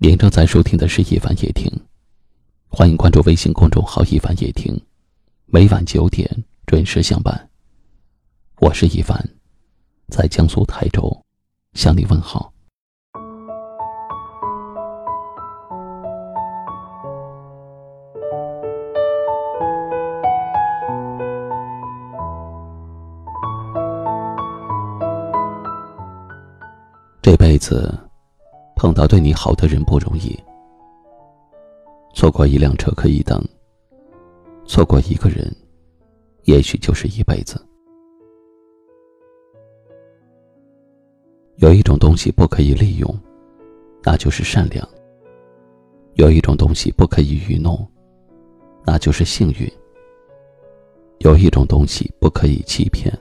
您正在收听的是《一凡夜听》，欢迎关注微信公众号“一凡夜听”，每晚九点准时相伴。我是一凡，在江苏台州向你问好。这辈子碰到对你好的人不容易，错过一辆车可以等，错过一个人，也许就是一辈子。有一种东西不可以利用，那就是善良；有一种东西不可以愚弄，那就是幸运；有一种东西不可以欺骗，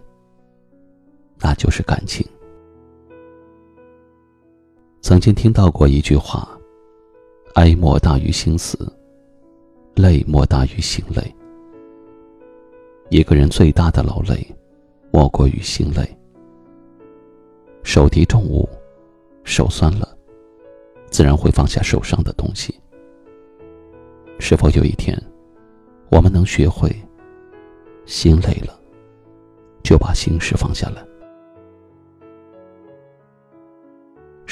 那就是感情。曾经听到过一句话：“哀莫大于心死，泪莫大于心累。”一个人最大的劳累，莫过于心累。手提重物，手酸了，自然会放下手上的东西。是否有一天，我们能学会，心累了，就把心事放下来？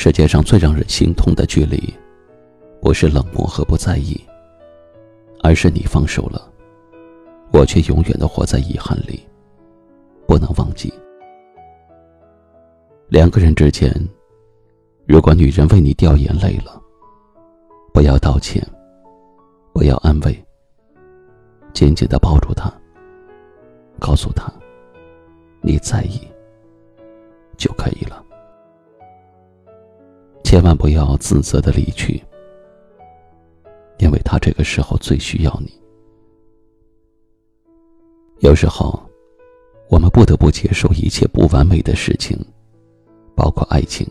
世界上最让人心痛的距离，不是冷漠和不在意，而是你放手了，我却永远的活在遗憾里，不能忘记。两个人之间，如果女人为你掉眼泪了，不要道歉，不要安慰，紧紧的抱住她，告诉她你在意，千万不要自责的离去，因为他这个时候最需要你。有时候，我们不得不接受一切不完美的事情，包括爱情。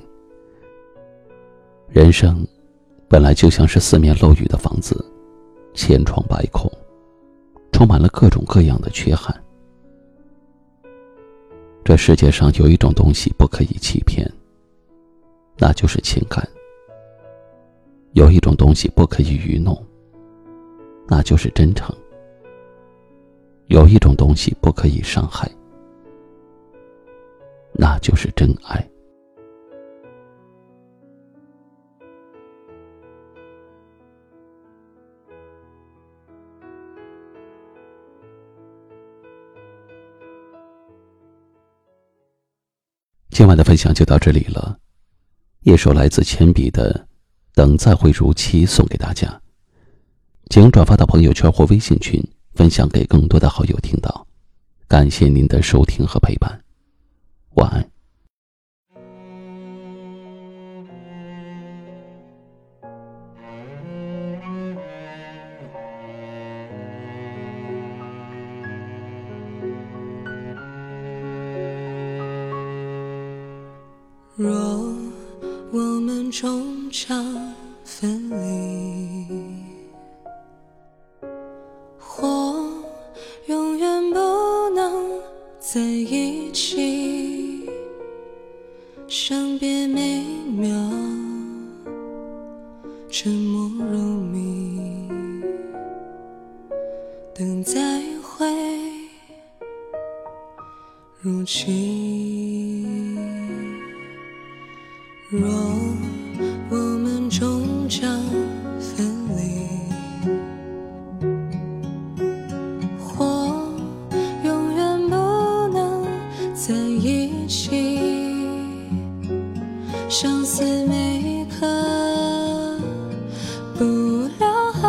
人生本来就像是四面漏雨的房子，千疮百孔，充满了各种各样的缺憾。这世界上有一种东西不可以欺骗。那就是情感。有一种东西不可以愚弄，那就是真诚。有一种东西不可以伤害，那就是真爱。今晚的分享就到这里了。一首来自铅笔的《等再会如期》送给大家，请转发到朋友圈或微信群，分享给更多的好友听到。感谢您的收听和陪伴，晚安。若。终将分离，或永远不能在一起。伤别每秒，沉默如谜，等再会如期。若终将分离，或永远不能在一起，相思每一刻不留痕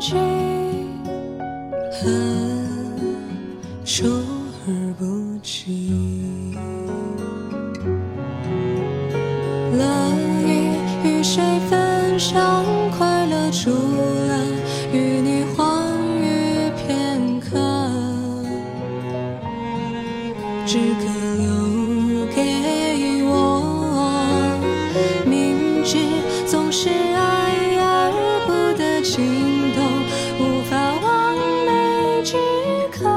迹，恨出而不及。谁分享快乐？除了与你欢愉片刻，只可留给我。明知总是爱而不得情动，无法完美之刻，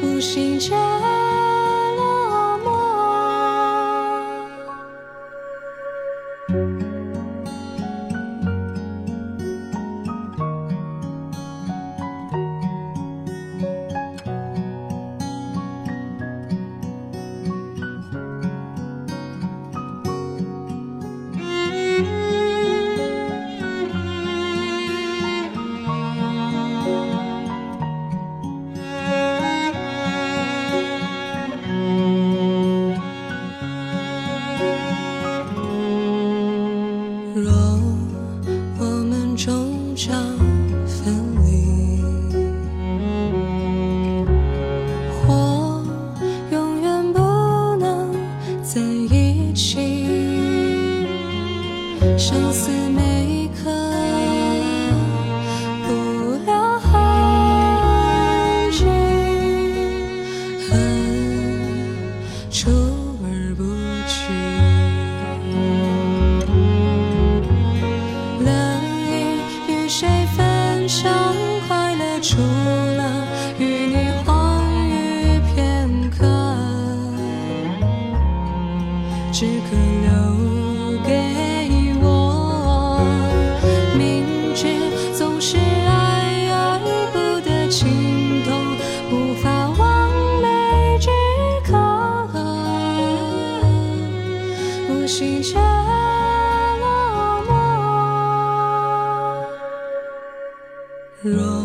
无心间。长。不惜却落寞。